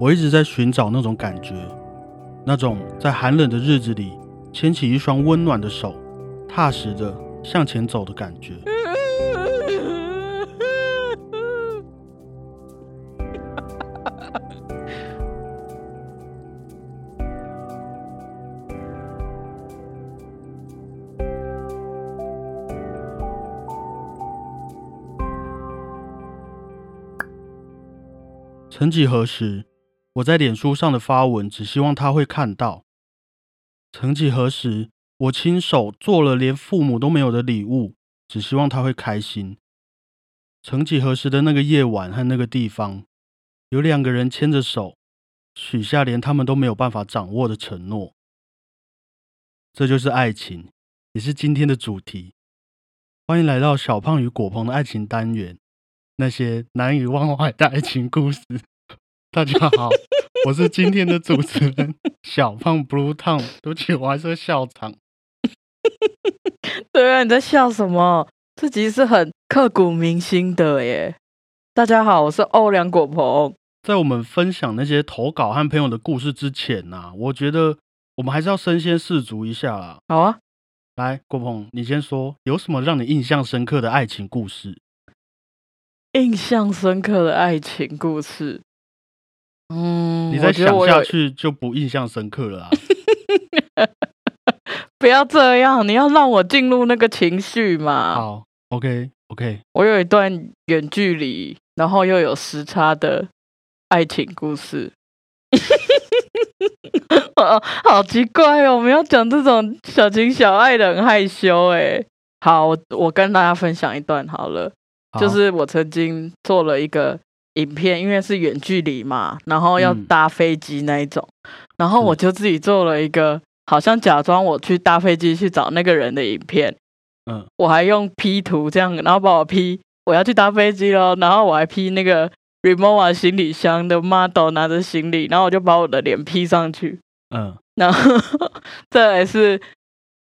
我一直在寻找那种感觉，那种在寒冷的日子里牵起一双温暖的手，踏实的向前走的感觉。曾几何时，我在脸书上的发文，只希望他会看到。曾几何时，我亲手做了连父母都没有的礼物，只希望他会开心。曾几何时的那个夜晚和那个地方，有两个人牵着手，许下连他们都没有办法掌握的承诺。这就是爱情，也是今天的主题。欢迎来到小胖与果鹏的爱情单元，那些难以忘怀的爱情故事。大家好，我是今天的主持人小胖 Blue Tom。对不起，我还是会笑场。对啊，你在笑什么？这集是很刻骨铭心的耶。大家好，我是欧良果鹏。在我们分享那些投稿和朋友的故事之前呐、我觉得我们还是要身先士卒一下啦。好啊，来，果鹏，你先说，有什么让你印象深刻的爱情故事？印象深刻的爱情故事。嗯，你再想下去就不印象深刻了啊。不要这样，你要让我进入那个情绪嘛。好，OK，OK，我有一段远距离，然后又有时差的爱情故事。哦好奇怪哦，我们要讲这种小情小爱的，很害羞哎。好，我我跟大家分享一段好了，好就是我曾经做了一个影片，因为是远距离嘛，然后要嗯。搭飞机那一种，然后我就自己做了一个，好像假装我去搭飞机去找那个人的影片，嗯，我还用 P 图这样，然后把我 P 我要去搭飞机咯，然后我还 P 那个 Remova 行李箱的 model 拿着行李，然后我就把我的脸 P 上去，嗯。然后 再来是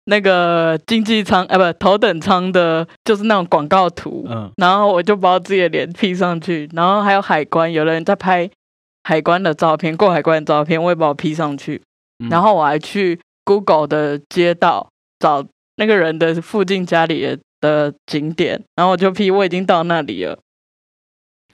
那个经济舱，啊，不，头等舱的，就是那种广告图，嗯然后我就把我自己的脸 P 上去，然后还有海关，有人在拍海关的照片，过海关的照片，我也把我 P 上去，嗯，然后我还去 Google 的街道找那个人的附近家里的的景点，然后我就 P 我已经到那里了。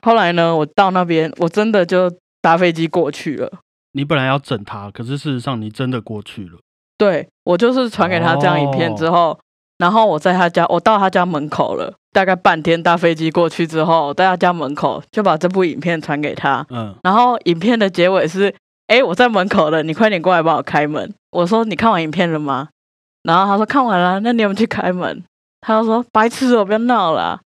后来呢，我到那边，我真的就搭飞机过去了。你本来要整他，可是事实上你真的过去了。对我就是传给他这样影片之后，然后我在他家，我到他家门口了，大概半天搭飞机过去之后，我在他家门口就把这部影片传给他，嗯然后影片的结尾是，哎，我在门口了，你快点过来帮我开门。我说你看完影片了吗？然后他说看完了，那你有没有去开门？他就说白痴哦，不要闹了啊、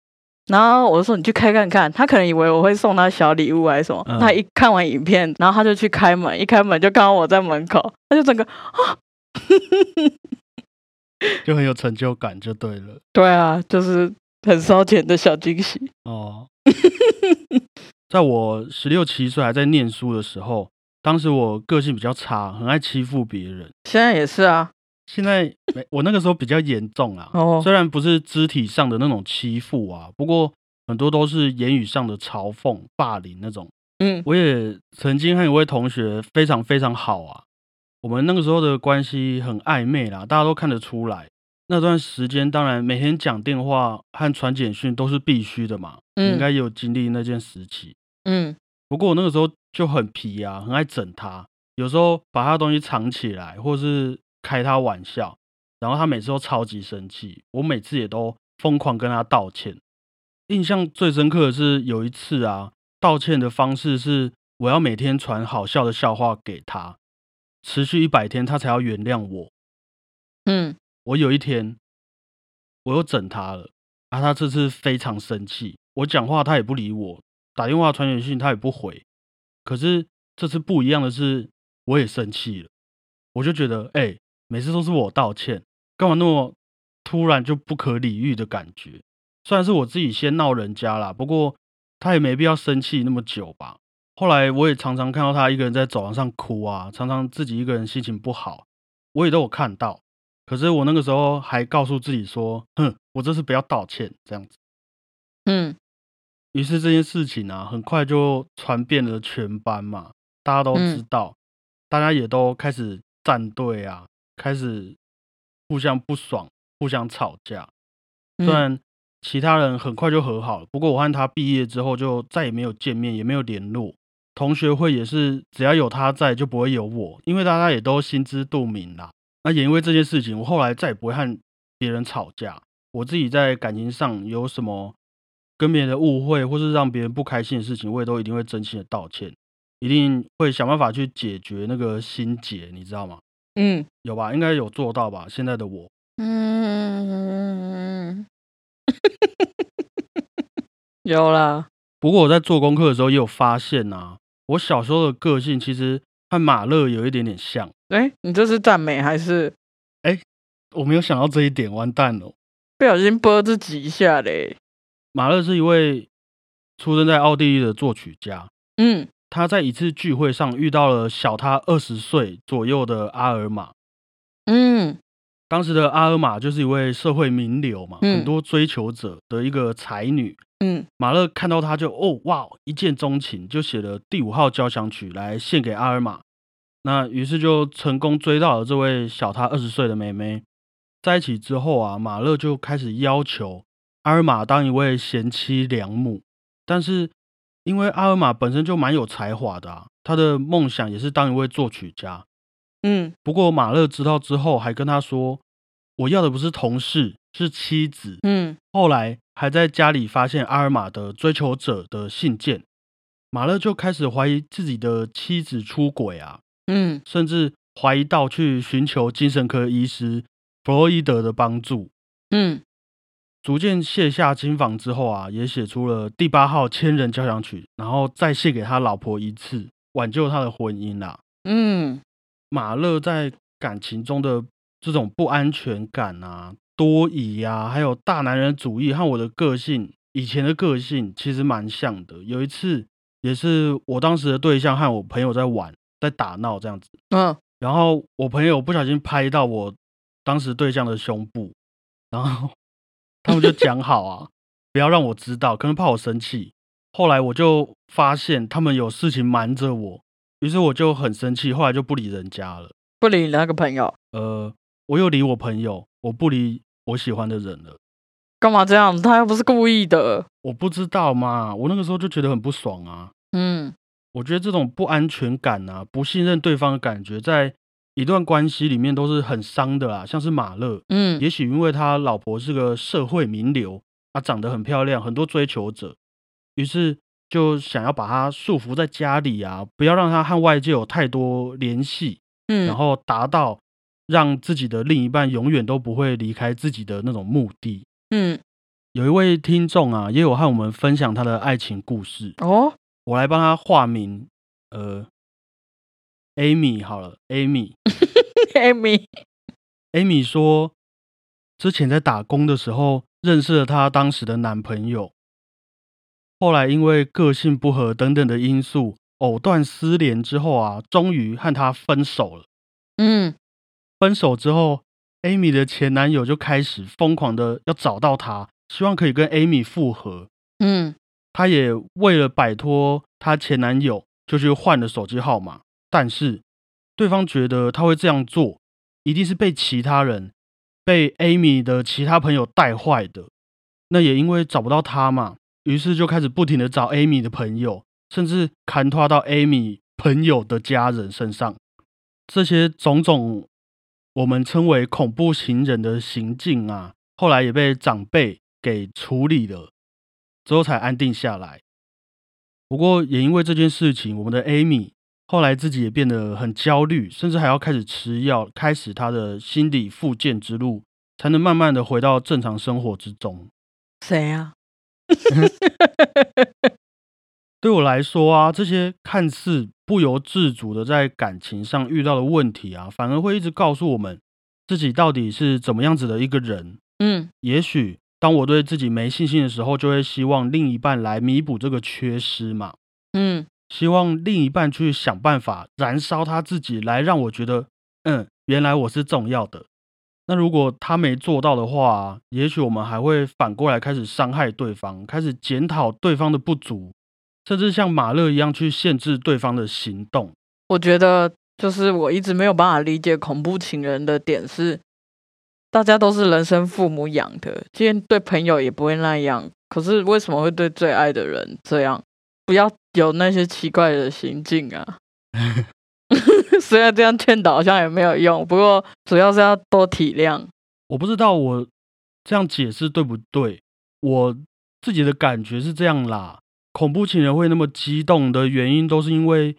然后我就说你去开看看，他可能以为我会送他小礼物还是什么。嗯他一看完影片，然后他就去开门，一开门就看到我在门口，他就整个 就很有成就感，就对了。对啊，就是很烧钱的小惊喜。哦，在我十六七岁还在念书的时候，当时我个性比较差，很爱欺负别人。现在也是啊，现在没，我那个时候比较严重啊。哦虽然不是肢体上的那种欺负啊，不过很多都是言语上的嘲讽、霸凌那种。嗯我也曾经和一位同学非常非常好啊，我们那个时候的关系很暧昧啦，大家都看得出来。那段时间当然每天讲电话和传简讯都是必须的嘛，你应嗯该有经历那件时期。嗯不过我那个时候就很皮啊，很爱整他，有时候把他的东西藏起来，或是开他玩笑，然后他每次都超级生气，我每次也都疯狂跟他道歉。印象最深刻的是有一次啊，道歉的方式是我要每天传好笑的笑话给他，持续一百天他才要原谅我。嗯我有一天我又整他了，啊，他这次非常生气，我讲话他也不理我，打电话传简讯他也不回。可是这次不一样的是，我也生气了，我就觉得，哎、每次都是我道歉，干嘛那么突然就不可理喻的感觉？虽然是我自己先闹人家啦，不过他也没必要生气那么久吧。后来我也常常看到他一个人在走廊上哭啊，常常自己一个人心情不好，我也都有看到。可是我那个时候还告诉自己说，哼，我这次不要道歉，这样子。嗯于是这件事情啊，很快就传遍了全班嘛。大家都知嗯道，大家也都开始站队啊，开始互相不爽，互相吵架。虽嗯然其他人很快就和好了，不过我和他毕业之后就再也没有见面，也没有联络。同学会也是，只要有他在就不会有我，因为大家也都心知肚明啦。那也因为这件事情，我后来再也不会和别人吵架。我自己在感情上有什么跟别人的误会，或是让别人不开心的事情，我也都一定会真心的道歉，一定会想办法去解决那个心结，你知道吗？嗯有吧？应该有做到吧？现在的我，嗯，有啦，不过我在做功课的时候也有发现啊，我小时候的个性其实和马勒有一点点像。哎，你这是赞美还是我没有想到这一点，完蛋了。不小心播自己一下嘞？马勒是一位出生在奥地利的作曲家，嗯他在一次聚会上遇到了小他二十岁左右的阿尔玛。嗯当时的阿尔玛就是一位社会名流嘛，嗯很多追求者的一个才女。嗯马勒看到他就哦哇一见钟情，就写了第五号交响曲来献给阿尔玛。那于是就成功追到了这位小他二十岁的妹妹。在一起之后啊，马勒就开始要求阿尔玛当一位贤妻良母。但是因为阿尔玛本身就蛮有才华的啊，她的梦想也是当一位作曲家。嗯不过马勒知道之后，还跟他说：“我要的不是同事，是妻子。”嗯后来还在家里发现阿尔玛的追求者的信件，马勒就开始怀疑自己的妻子出轨啊，嗯甚至怀疑到去寻求精神科医师弗洛伊德的帮助。嗯逐渐卸下金防之后啊，也写出了第八号千人交响曲，然后再献给他老婆一次，挽救他的婚姻啦、嗯马勒在感情中的这种不安全感啊、多疑啊，还有大男人主义，和我的个性以前的个性其实蛮像的。有一次，也是我当时的对象和我朋友在玩，在打闹这样子，嗯然后我朋友不小心拍到我当时对象的胸部，然后 他们就讲好啊，不要让我知道，可能怕我生气。后来我就发现他们有事情瞒着我，于是我就很生气，后来就不理人家了。不理你那个朋友，呃，我又理我朋友，我不理我喜欢的人了。干嘛这样？他又不是故意的。我不知道嘛，我那个时候就觉得很不爽啊。嗯我觉得这种不安全感啊、不信任对方的感觉，在一段关系里面都是很伤的啦。像是马勒，嗯也许因为他老婆是个社会名流，她长得很漂亮，很多追求者，于是就想要把她束缚在家里啊，不要让她和外界有太多联系，嗯，然后达到让自己的另一半永远都不会离开自己的那种目的。嗯有一位听众啊，也有和我们分享他的爱情故事，哦我来帮他化名，呃，Amy 好了，Amy。Amy，Amy 说，之前在打工的时候认识了她当时的男朋友，后来因为个性不合等等的因素，藕断丝连之后啊，终于和他分手了。嗯分手之后，Amy 的前男友就开始疯狂的要找到她，希望可以跟 Amy 复合。嗯她也为了摆脱她前男友，就去换了手机号码。但是对方觉得他会这样做，一定是被其他人、被 Amy 的其他朋友带坏的。那也因为找不到她嘛，于是就开始不停的找 Amy 的朋友，甚至砍拖到 Amy 朋友的家人身上。这些种种我们称为恐怖情人的行径啊，后来也被长辈给处理了，之后才安定下来。不过也因为这件事情，我们的 Amy 后来自己也变得很焦虑，甚至还要开始吃药，开始她的心理复健之路，才能慢慢的回到正常生活之中。谁啊？对我来说啊，这些看似不由自主的在感情上遇到的问题啊，反而会一直告诉我们自己到底是怎么样子的一个人。嗯也许当我对自己没信心的时候，就会希望另一半来弥补这个缺失嘛，嗯希望另一半去想办法燃烧他自己，来让我觉得，嗯，原来我是重要的。那如果他没做到的话，也许我们还会反过来开始伤害对方，开始检讨对方的不足，甚至像马勒一样去限制对方的行动。我觉得就是我一直没有办法理解恐怖情人的点是，大家都是人生父母养的，今天对朋友也不会那样，可是为什么会对最爱的人这样？不要有那些奇怪的行径啊！虽然这样劝导好像也没有用，不过主要是要多体谅。我不知道我这样解释对不对，我自己的感觉是这样啦。恐怖情人会那么激动的原因，都是因为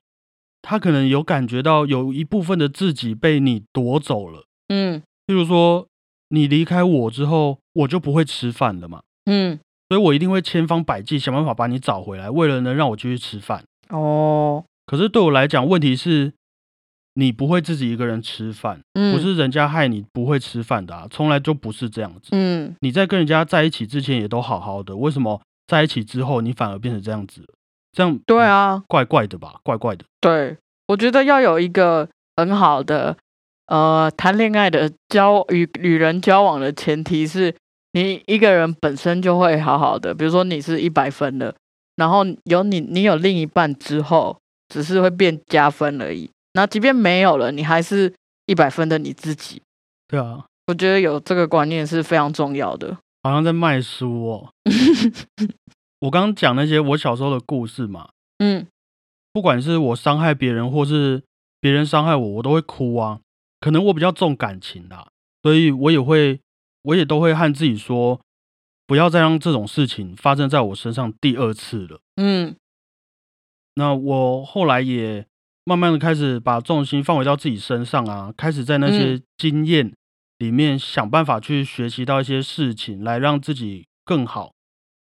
他可能有感觉到有一部分的自己被你夺走了。嗯譬如说，你离开我之后，我就不会吃饭了嘛，嗯，所以我一定会千方百计想办法把你找回来，为了能让我继续吃饭。哦，可是对我来讲，问题是，你不会自己一个人吃饭，嗯，不是人家害你不会吃饭的啊，从来就不是这样子。嗯，你在跟人家在一起之前也都好好的，为什么在一起之后你反而变成这样子了？这样对，啊，怪怪的吧？怪怪的。对，我觉得要有一个很好的呃谈恋爱的交与与人交往的前提是，你一个人本身就会好好的，比如说你是一百分的，然后有你你有另一半之后，只是会变加分而已。那即便没有了，你还是一百分的你自己。对啊，我觉得有这个观念是非常重要的。好像在卖书哦。我刚刚讲那些我小时候的故事嘛，嗯不管是我伤害别人，或是别人伤害我，我都会哭啊。可能我比较重感情啦，所以我也会，我也都会和自己说，不要再让这种事情发生在我身上第二次了。嗯那我后来也慢慢的开始把重心放回到自己身上啊，开始在那些经验里面想办法去学习到一些事情，来让自己更好、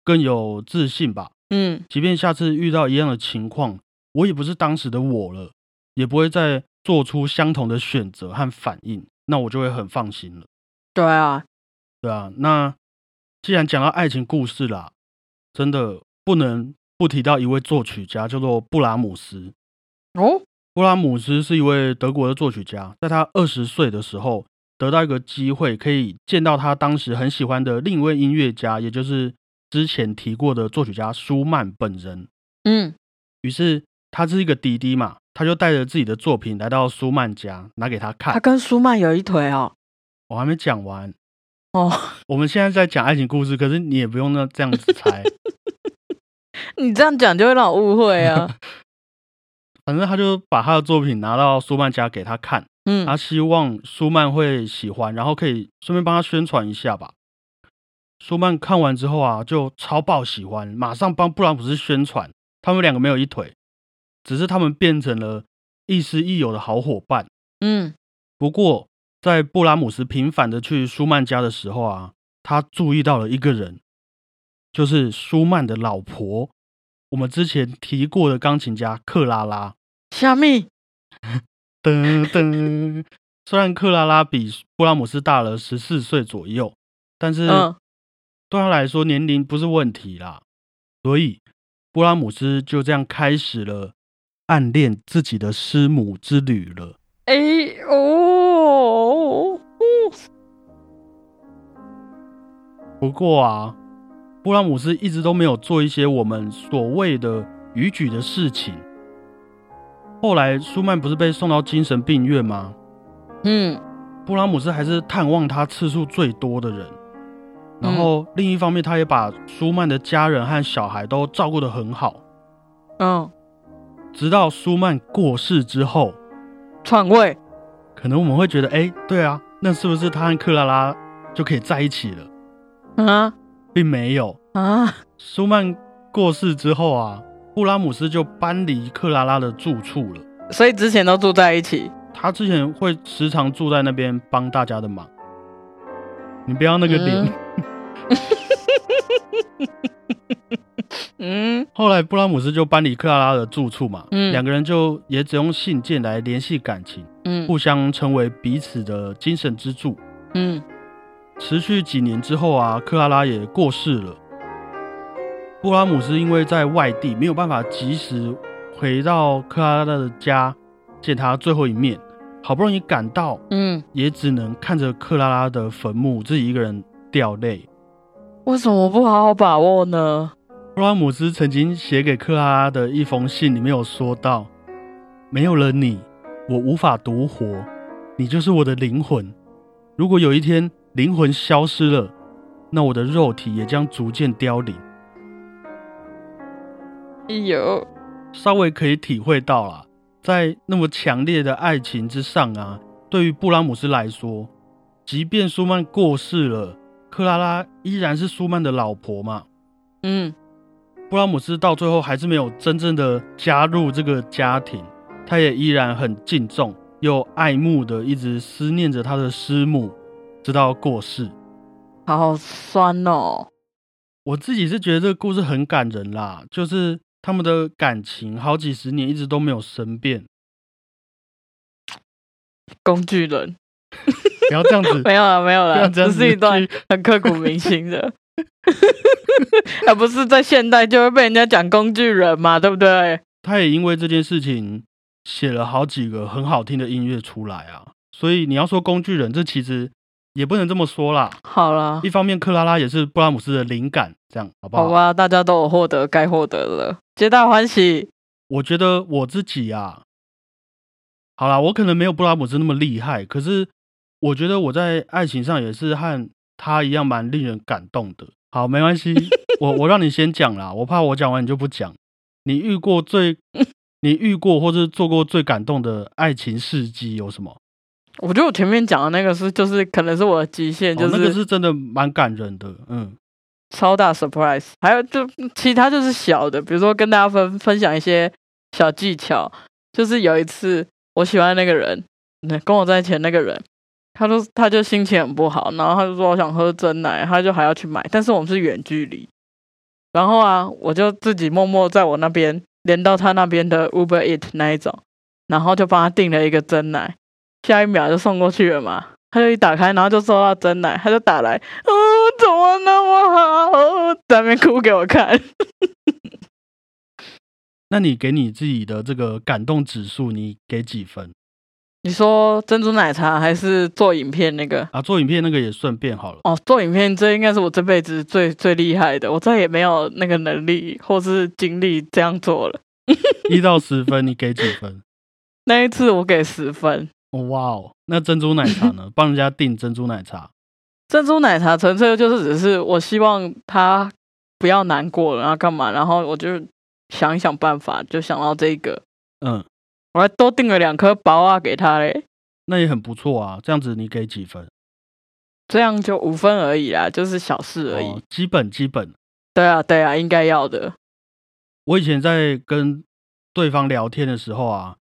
更有自信吧。嗯即便下次遇到一样的情况，我也不是当时的我了，也不会再做出相同的选择和反应，那我就会很放心了。对啊，对啊，那既然讲到爱情故事啦，真的不能不提到一位作曲家，叫做布拉姆斯。哦，布拉姆斯是一位德国的作曲家，在他二十岁的时候，得到一个机会，可以见到他当时很喜欢的另一位音乐家，也就是之前提过的作曲家舒曼本人。嗯于是他是一个弟弟嘛，他就带着自己的作品来到舒曼家，拿给他看他。跟舒曼有一腿哦。我还没讲完，哦，我们现在在讲爱情故事，可是你也不用那这样子猜。你这样讲就会让我误会啊。反正他就把他的作品拿到舒曼家给他看，嗯他希望舒曼会喜欢，然后可以顺便帮他宣传一下吧。舒曼看完之后啊，就超爆喜欢，马上帮布拉姆斯宣传。他们两个没有一腿，只是他们变成了亦师亦友的好伙伴。嗯不过，在布拉姆斯频繁的去舒曼家的时候啊，他注意到了一个人，就是舒曼的老婆，我们之前提过的钢琴家克拉拉。虾米？噔噔，虽然克拉拉比布拉姆斯大了十四岁左右，但是嗯对他来说年龄不是问题啦。所以布拉姆斯就这样开始了暗恋自己的师母之旅了。哎哦，不过啊，布拉姆斯一直都没有做一些我们所谓的逾矩的事情。后来舒曼不是被送到精神病院吗？嗯布拉姆斯还是探望他次数最多的人。然后另一方面，他也把舒曼的家人和小孩都照顾得很好。嗯，直到舒曼过世之后，篡位。可能我们会觉得，哎，对啊，那是不是他和克拉拉就可以在一起了？啊并没有。啊！舒曼过世之后啊，布拉姆斯就搬离克拉拉的住处了。所以之前都住在一起。他之前会时常住在那边帮大家的忙。你不要那个脸。嗯嗯 后来布拉姆斯就搬离克拉拉的住处嘛，嗯两个人就也只用信件来联系感情，嗯互相成为彼此的精神支柱。嗯持续几年之后啊，克拉拉也过世了。布拉姆斯因为在外地没有办法及时回到克拉拉的家见他最后一面，好不容易赶到，嗯，也只能看着克拉拉的坟墓自己一个人掉泪。为什么不好好把握呢？布拉姆斯曾经写给克拉拉的一封信里面有说到：“没有了你，我无法独活，你就是我的灵魂。如果有一天灵魂消失了，那我的肉体也将逐渐凋零。”有，稍微可以体会到啦，在那么强烈的爱情之上啊，对于布拉姆斯来说，即便舒曼过世了，克拉拉依然是舒曼的老婆嘛。嗯，布拉姆斯到最后还是没有真正的加入这个家庭，他也依然很敬重又爱慕的，一直思念着他的师母，直到过世。好酸哦。我自己是觉得这个故事很感人啦，就是他们的感情好几十年一直都没有生变。工具人，不要这样子，没有了，没有了，不要这样子这是一段很刻骨铭心的，而 不是在现代就会被人家讲工具人嘛，对不对？他也因为这件事情写了好几个很好听的音乐出来啊，所以你要说工具人，这其实也不能这么说啦。好了一，方面，克拉拉也是布拉姆斯的灵感，这样好不好？好吧，大家都有获得该获得了，皆大欢喜。我觉得我自己啊，好啦，我可能没有布拉姆斯那么厉害，可是我觉得我在爱情上也是和他一样蛮令人感动的。好，没关系，我我让你先讲啦，我怕我讲完你就不讲。你遇过最，你遇过或是做过最感动的爱情事迹有什么？我觉得我前面讲的那个是，就是可能是我的极限，就哦、那个是真的蛮感人的，嗯，超大 surprise。还有就其他就是小的，比如说跟大家分分享一些小技巧。就是有一次我喜欢那个人，跟我在一起的那个人，他说他就心情很不好，然后他就说我想喝真奶，他就还要去买，但是我们是远距离。然后啊，我就自己默默在我那边连到他那边的 Uber Eat 那一种，然后就帮他订了一个真奶，下一秒就送过去了嘛。他就一打开，然后就收到真奶，他就打来，哦，怎么那么好，在那边哭给我看。那你给你自己的这个感动指数，你给几分你说珍珠奶茶还是做影片那个？啊？做影片那个也顺便好了。哦，做影片这应该是我这辈子最最厉害的，我再也没有那个能力或是精力这样做了。一到十分，你给几分？那一次我给十分，哦哇哦，那珍珠奶茶呢？帮人家订珍珠奶茶，珍珠奶茶纯粹就是只是我希望他不要难过了，然后干嘛，然后我就想一想办法，就想到这个，嗯，我还多订了两颗薄啊给他嘞，那也很不错啊。这样子你给几分？这样就五分而已啦，就是小事而已。哦，基本基本。对啊，对啊，应该要的。我以前在跟对方聊天的时候啊，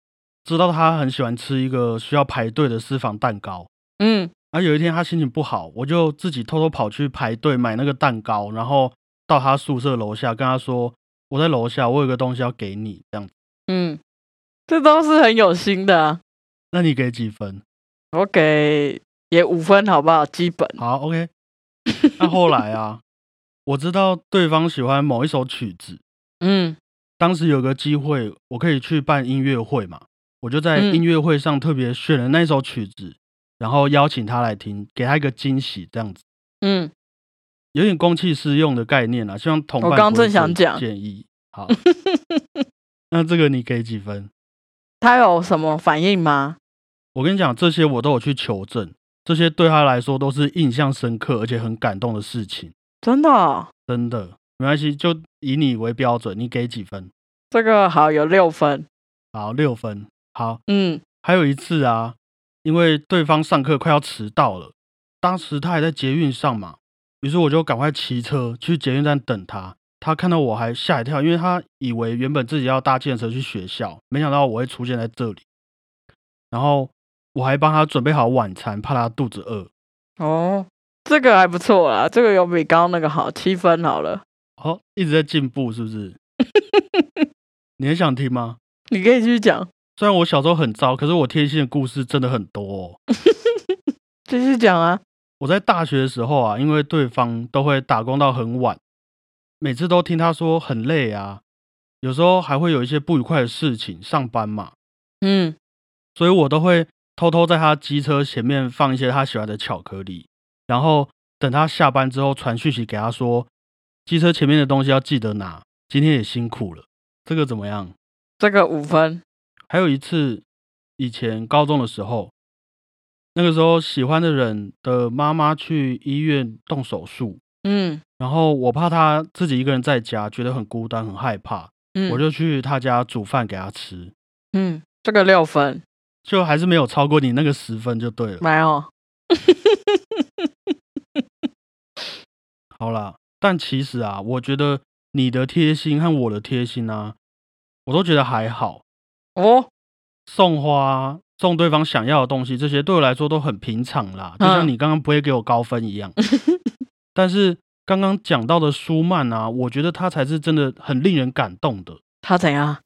知道他很喜欢吃一个需要排队的私房蛋糕。嗯，而有一天他心情不好，我就自己偷偷跑去排队买那个蛋糕，然后到他宿舍楼下跟他说：“我在楼下，我有个东西要给你。”这样子，嗯，这都是很有心的啊。那你给几分？我给也五分，好不好？基本。好，OK。那后来啊，我知道对方喜欢某一首曲子，嗯当时有个机会，我可以去办音乐会嘛，我就在嗯音乐会上特别选了那首曲子，然后邀请他来听，给他一个惊喜，这样子嗯，有点公器私用的概念啦。希望同伴我刚正想讲建议。好，那这个你给几分？他有什么反应吗？我跟你讲，这些我都有去求证，这些对他来说都是印象深刻而且很感动的事情，真的哦、真的没关系，就以你为标准，你给几分？这个好有六分。好，六分。好，嗯还有一次啊，因为对方上课快要迟到了，当时他还在捷运上嘛，于是我就赶快骑车去捷运站等他。他看到我还吓一跳，因为他以为原本自己要搭建车去学校，没想到我会出现在这里。然后我还帮他准备好晚餐，怕他肚子饿。哦，这个还不错啦，这个有比刚刚那个好，七分好了。哦，一直在进步，是不是？你很想听吗？你可以继续讲，虽然我小时候很糟，可是我贴心的故事真的很多哦。继续讲啊。我在大学的时候啊，因为对方都会打工到很晚，每次都听他说很累啊，有时候还会有一些不愉快的事情，上班嘛，嗯所以我都会偷偷在他机车前面放一些他喜欢的巧克力，然后等他下班之后传讯息给他说，机车前面的东西要记得拿，今天也辛苦了。这个怎么样？这个五分。还有一次，以前高中的时候，那个时候喜欢的人的妈妈去医院动手术，嗯然后我怕他自己一个人在家，觉得很孤单、很害怕，嗯，我就去他家煮饭给他吃，嗯，这个六分就还是没有超过你那个十分就对了。没有。好啦，但其实啊，我觉得你的贴心和我的贴心啊，我都觉得还好。哦，送花、送对方想要的东西，这些对我来说都很平常啦，就像嗯你刚刚不会给我高分一样。但是刚刚讲到的舒曼啊，我觉得他才是真的很令人感动的。他怎样？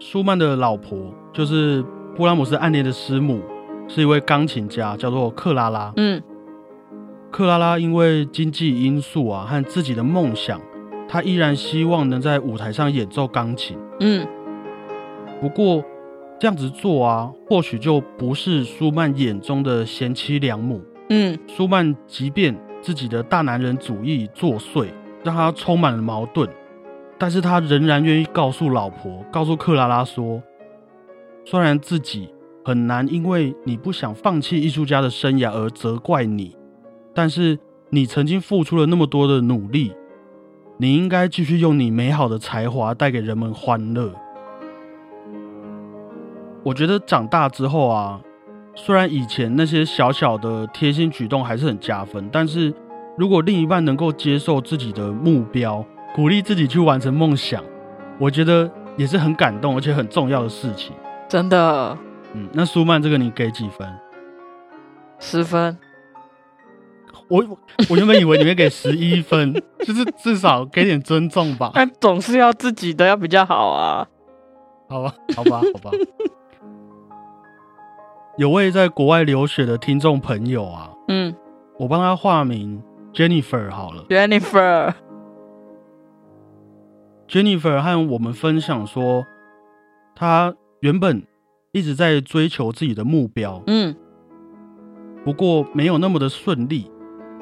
舒曼的老婆就是布拉姆斯暗恋的师母，是一位钢琴家，叫做克拉拉。嗯克拉拉因为经济因素啊和自己的梦想，她依然希望能在舞台上演奏钢琴。嗯不过这样子做啊，或许就不是舒曼眼中的贤妻良母。嗯舒曼即便自己的大男人主义作祟，让他充满了矛盾，但是他仍然愿意告诉老婆，告诉克拉拉说，虽然自己很难因为你不想放弃艺术家的生涯而责怪你，但是你曾经付出了那么多的努力，你应该继续用你美好的才华带给人们欢乐。我觉得长大之后啊，虽然以前那些小小的贴心举动还是很加分，但是如果另一半能够接受自己的目标，鼓励自己去完成梦想，我觉得也是很感动而且很重要的事情。真的嗯，那舒曼这个你给几分？十分。我我原本以为你会给十一分，就是至少给点尊重吧。但总是要自己的要比较好啊。好吧，好吧，好吧。有位在国外留学的听众朋友啊，嗯我帮他化名 Jennifer 好了。，Jennifer，Jennifer 和我们分享说，他原本一直在追求自己的目标，嗯不过没有那么的顺利。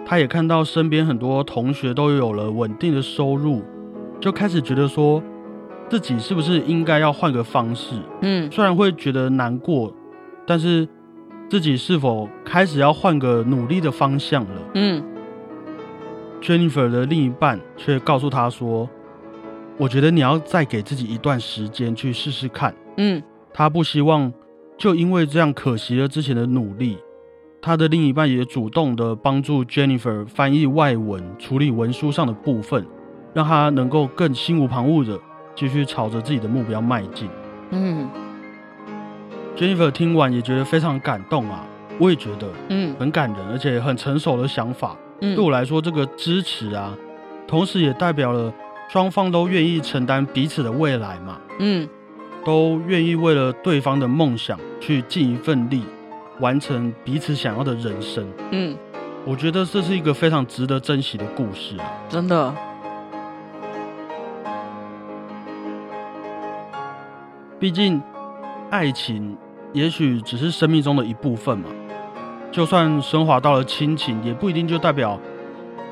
他也看到身边很多同学都有了稳定的收入，就开始觉得说，自己是不是应该要换个方式？嗯虽然会觉得难过，但是自己是否开始要换个努力的方向了嗯？Jennifer 的另一半却告诉他说：“我觉得你要再给自己一段时间去试试看。嗯他不希望就因为这样可惜了之前的努力。”他的另一半也主动的帮助 Jennifer 翻译外文、处理文书上的部分，让他能够更心无旁骛的继续朝着自己的目标迈进。嗯 Jennifer 听完也觉得非常感动啊，我也觉得嗯很感人，而且很成熟的想法。嗯，对我来说，这个支持啊，同时也代表了双方都愿意承担彼此的未来嘛，嗯都愿意为了对方的梦想去尽一份力，完成彼此想要的人生。嗯，我觉得这是一个非常值得珍惜的故事啊。真的，毕竟，爱情也许只是生命中的一部分嘛。就算升华到了亲情，也不一定就代表，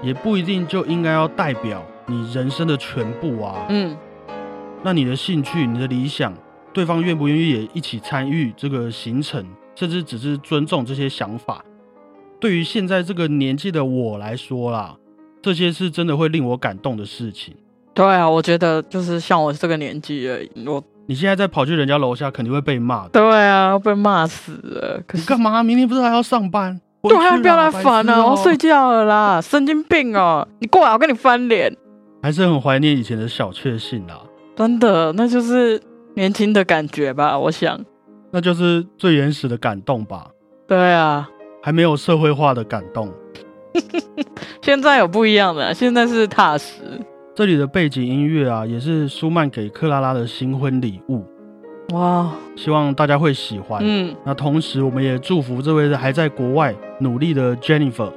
也不一定就应该要代表你人生的全部啊。嗯那你的兴趣、你的理想，对方愿不愿意也一起参与这个行程，甚至只是尊重这些想法，对于现在这个年纪的我来说啦，这些是真的会令我感动的事情。对啊，我觉得就是像我这个年纪而已，我你现在再跑去人家楼下，肯定会被骂的。对啊，被骂死了。可是你干嘛？明天不是还要上班？对啊，不要来啦烦了，白痴哦我要睡觉了啦，神经病哦！你过来，我跟你翻脸。还是很怀念以前的小确幸啦。真的，那就是年轻的感觉吧，我想。那就是最原始的感动吧，对啊，还没有社会化的感动。现在有不一样的，现在是踏实。这里的背景音乐啊，也是舒曼给克拉拉的新婚礼物，哇，希望大家会喜欢。嗯，那同时，我们也祝福这位还在国外努力的 Jennifer。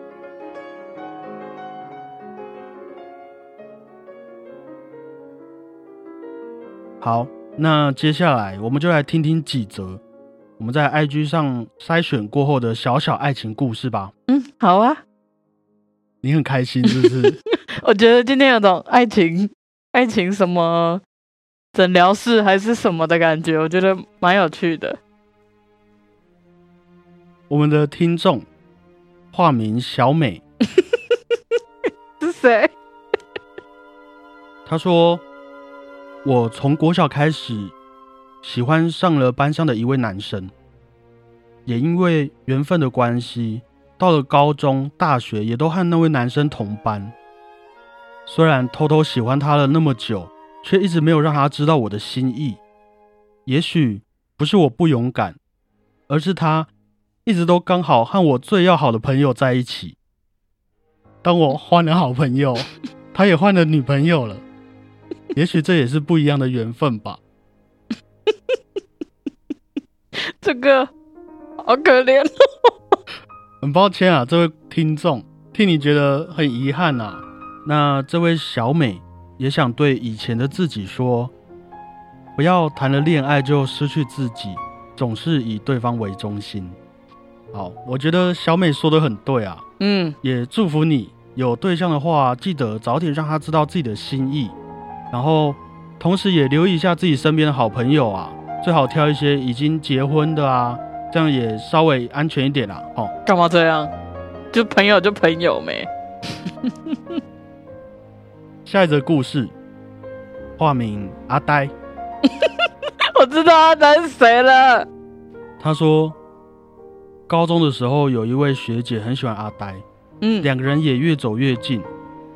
好，那接下来我们就来听听几则我们在 IG 上筛选过后的小小爱情故事吧。嗯，好啊，你很开心是不是？我觉得今天有种爱情、爱情什么诊疗室还是什么的感觉，我觉得蛮有趣的。我们的听众化名小美，是谁？她说：“我从国小开始喜欢上了班上的一位男生，也因为缘分的关系，到了高中、大学也都和那位男生同班。虽然偷偷喜欢他了那么久，却一直没有让他知道我的心意。也许不是我不勇敢，而是他。”一直都刚好和我最要好的朋友在一起。当我换了好朋友，他也换了女朋友了。也许这也是不一样的缘分吧。这个好可怜。很抱歉啊，这位听众，替你觉得很遗憾呐。那这位小美也想对以前的自己说：不要谈了恋爱就失去自己，总是以对方为中心。好，我觉得小美说的很对啊。嗯，也祝福你有对象的话，记得早点让他知道自己的心意，然后同时也留意一下自己身边的好朋友啊，最好挑一些已经结婚的啊，这样也稍微安全一点啦。哦，干嘛这样？就朋友就朋友没。下一则故事，化名阿呆。我知道阿呆是谁了。他说。高中的时候，有一位学姐很喜欢阿呆，嗯，两个人也越走越近，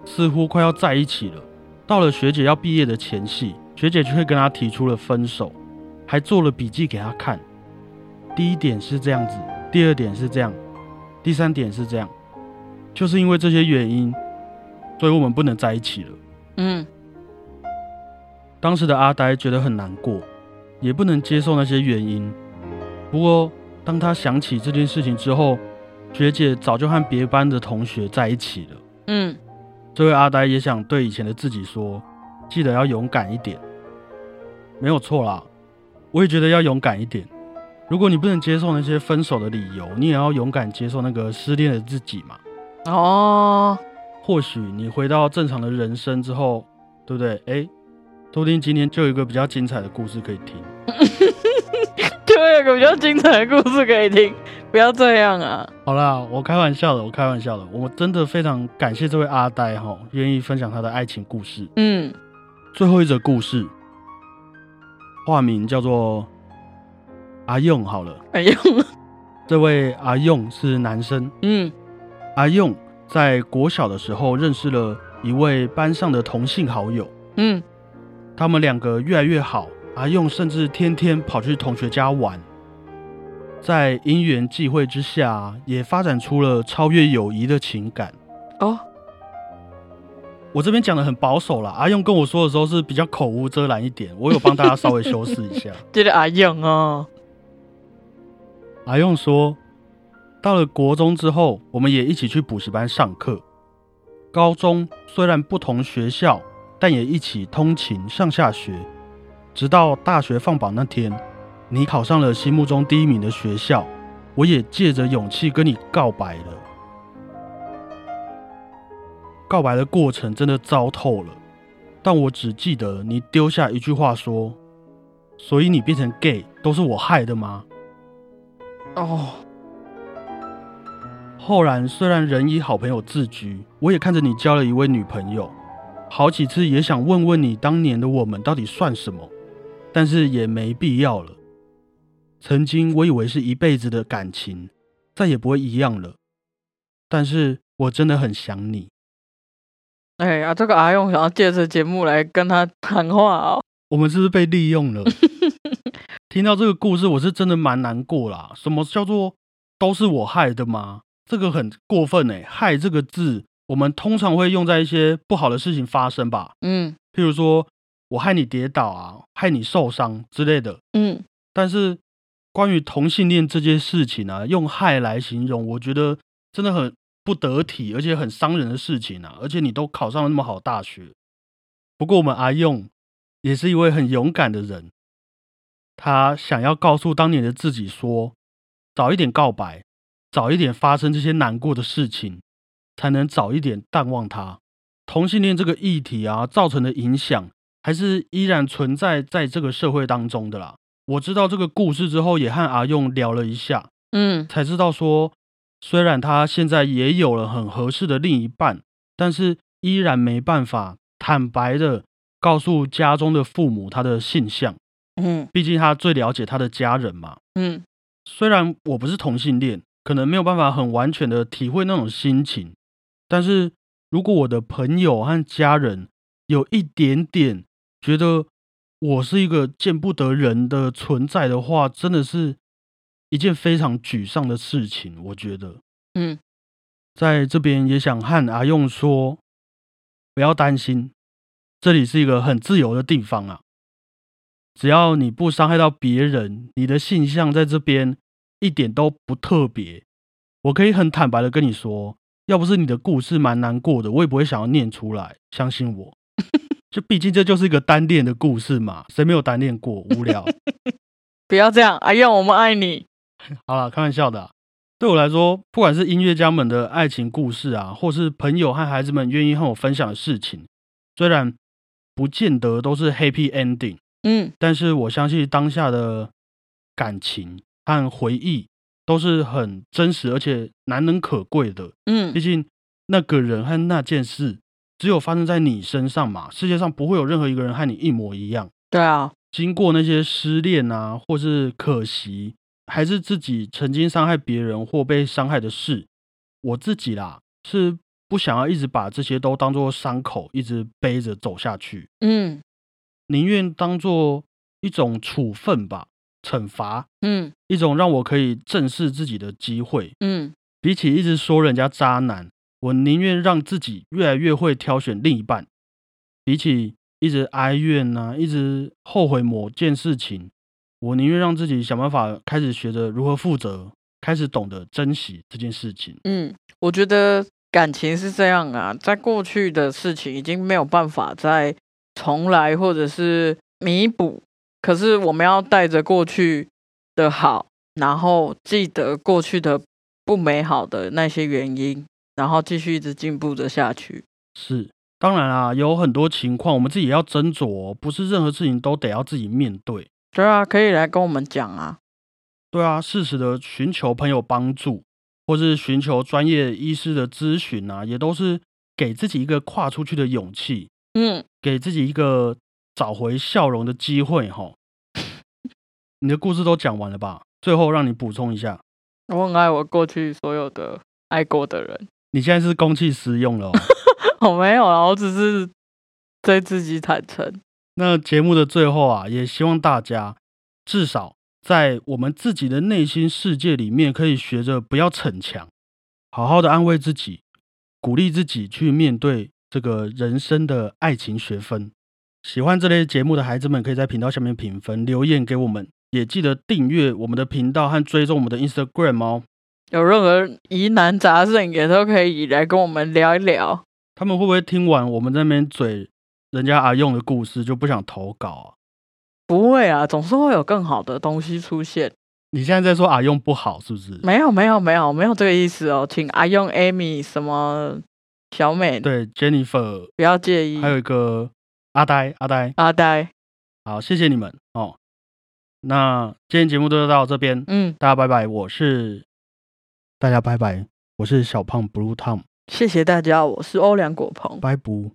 似乎快要在一起了。到了学姐要毕业的前夕，学姐却跟他提出了分手，还做了笔记给他看。第一点是这样子，第二点是这样，第三点是这样，就是因为这些原因，所以我们不能在一起了。嗯，当时的阿呆觉得很难过，也不能接受那些原因，不过。当他想起这件事情之后，学姐早就和别班的同学在一起了。嗯，这位阿呆也想对以前的自己说：记得要勇敢一点，没有错啦。我也觉得要勇敢一点。如果你不能接受那些分手的理由，你也要勇敢接受那个失恋的自己嘛。哦，或许你回到正常的人生之后，对不对？哎，说不定今天就有一个比较精彩的故事可以听。我有个比较精彩的故事可以听，不要这样啊！好啦，我开玩笑的，我开玩笑的。我真的非常感谢这位阿呆哈，愿意分享他的爱情故事。嗯，最后一则故事，化名叫做阿用好了。阿用，这位阿用是男生。嗯，阿用在国小的时候认识了一位班上的同性好友。嗯，他们两个越来越好。阿用甚至天天跑去同学家玩，在因缘际会之下，也发展出了超越友谊的情感。哦，我这边讲的很保守了。阿用跟我说的时候是比较口无遮拦一点，我有帮大家稍微修饰一下。这个阿用哦，阿用说，到了国中之后，我们也一起去补习班上课。高中虽然不同学校，但也一起通勤上下学。直到大学放榜那天，你考上了心目中第一名的学校，我也借着勇气跟你告白了。告白的过程真的糟透了，但我只记得你丢下一句话说：“所以你变成 gay 都是我害的吗？”哦。后来虽然人以好朋友自居，我也看着你交了一位女朋友，好几次也想问问你，当年的我们到底算什么？但是也没必要了。曾经我以为是一辈子的感情，再也不会一样了。但是我真的很想你。哎呀，这个阿用想要借着节目来跟他谈话哦。我们是不是被利用了？听到这个故事，我是真的蛮难过啦。什么叫做都是我害的吗？这个很过分哎！害这个字，我们通常会用在一些不好的事情发生吧。嗯，譬如说。我害你跌倒啊，害你受伤之类的。嗯，但是关于同性恋这件事情啊，用害来形容，我觉得真的很不得体，而且很伤人的事情啊。而且你都考上了那么好大学，不过我们阿用也是一位很勇敢的人，他想要告诉当年的自己说，早一点告白，早一点发生这些难过的事情，才能早一点淡忘他。同性恋这个议题啊造成的影响，还是依然存在在这个社会当中的啦。我知道这个故事之后，也和阿用聊了一下，嗯才知道说，虽然他现在也有了很合适的另一半，但是依然没办法坦白的告诉家中的父母他的性向，嗯毕竟他最了解他的家人嘛。嗯虽然我不是同性恋，可能没有办法很完全的体会那种心情，但是如果我的朋友和家人有一点点觉得我是一个见不得人的存在的话，真的是一件非常沮丧的事情。我觉得嗯在这边也想和阿用说，不要担心，这里是一个很自由的地方啊。只要你不伤害到别人，你的性向在这边一点都不特别。我可以很坦白的跟你说，要不是你的故事蛮难过的，我也不会想要念出来。相信我，就毕竟这就是一个单恋的故事嘛，谁没有单恋过？无聊。不要这样，阿燕，我们爱你。好了，开玩笑的啊、对我来说，不管是音乐家们的爱情故事啊，或是朋友和孩子们愿意和我分享的事情，虽然不见得都是 happy ending，嗯。但是我相信当下的感情和回忆都是很真实而且难能可贵的。嗯。毕嗯竟那个人和那件事只有发生在你身上嘛，世界上不会有任何一个人和你一模一样。对啊，经过那些失恋啊，或是可惜，还是自己曾经伤害别人或被伤害的事，我自己啦是不想要一直把这些都当做伤口，一直背着走下去，嗯宁愿当做一种处分吧，惩罚，嗯一种让我可以正视自己的机会。嗯比起一直说人家渣男，我宁愿让自己越来越会挑选另一半。比起一直哀怨呐、一直后悔某件事情，我宁愿让自己想办法开始学着如何负责，开始懂得珍惜这件事情。嗯，我觉得感情是这样啊，在过去的事情已经没有办法再重来或者是弥补，可是我们要带着过去的好，然后记得过去的不美好的那些原因，然后继续一直进步着下去。是，当然啊，有很多情况我们自己也要斟酌哦，不是任何事情都得要自己面对。对啊，可以来跟我们讲啊。对啊，适时的寻求朋友帮助，或是寻求专业医师的咨询啊，也都是给自己一个跨出去的勇气，嗯，给自己一个找回笑容的机会。哈，你的故事都讲完了吧？最后让你补充一下，我很爱我过去所有的爱过的人。你现在是公器私用了、哦。我没有啊，我只是对自己坦诚。那节目的最后啊，也希望大家至少在我们自己的内心世界里面，可以学着不要逞强，好好的安慰自己，鼓励自己去面对这个人生的爱情学分。喜欢这类节目的孩子们，可以在频道下面评分留言给我们，也记得订阅我们的频道和追踪我们的 Instagram 哦。有任何疑难杂症，也都可以来跟我们聊一聊。他们会不会听完我们在那边嘴人家阿用的故事就不想投稿啊？不会啊，总是会有更好的东西出现。你现在在说阿用不好是不是？没有，没有，没有，没有这个意思哦，请阿用、Amy 什么小美对，Jennifer，不要介意。还有一个阿呆，阿呆，阿呆，好，谢谢你们哦。那今天节目就到这边，嗯，大家拜拜。我是大家拜拜，我是小胖 Blue Tom，谢谢大家，我是欧良果鹏。拜拜。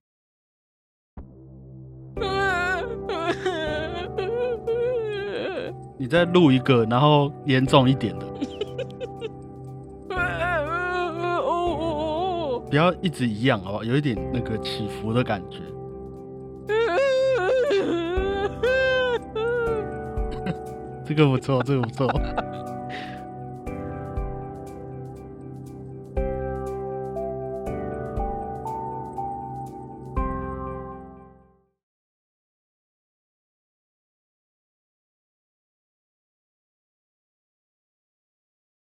你再录一个，然后严重一点的，不要一直一样，好不好？有一点那个起伏的感觉。这个不错，这个不错。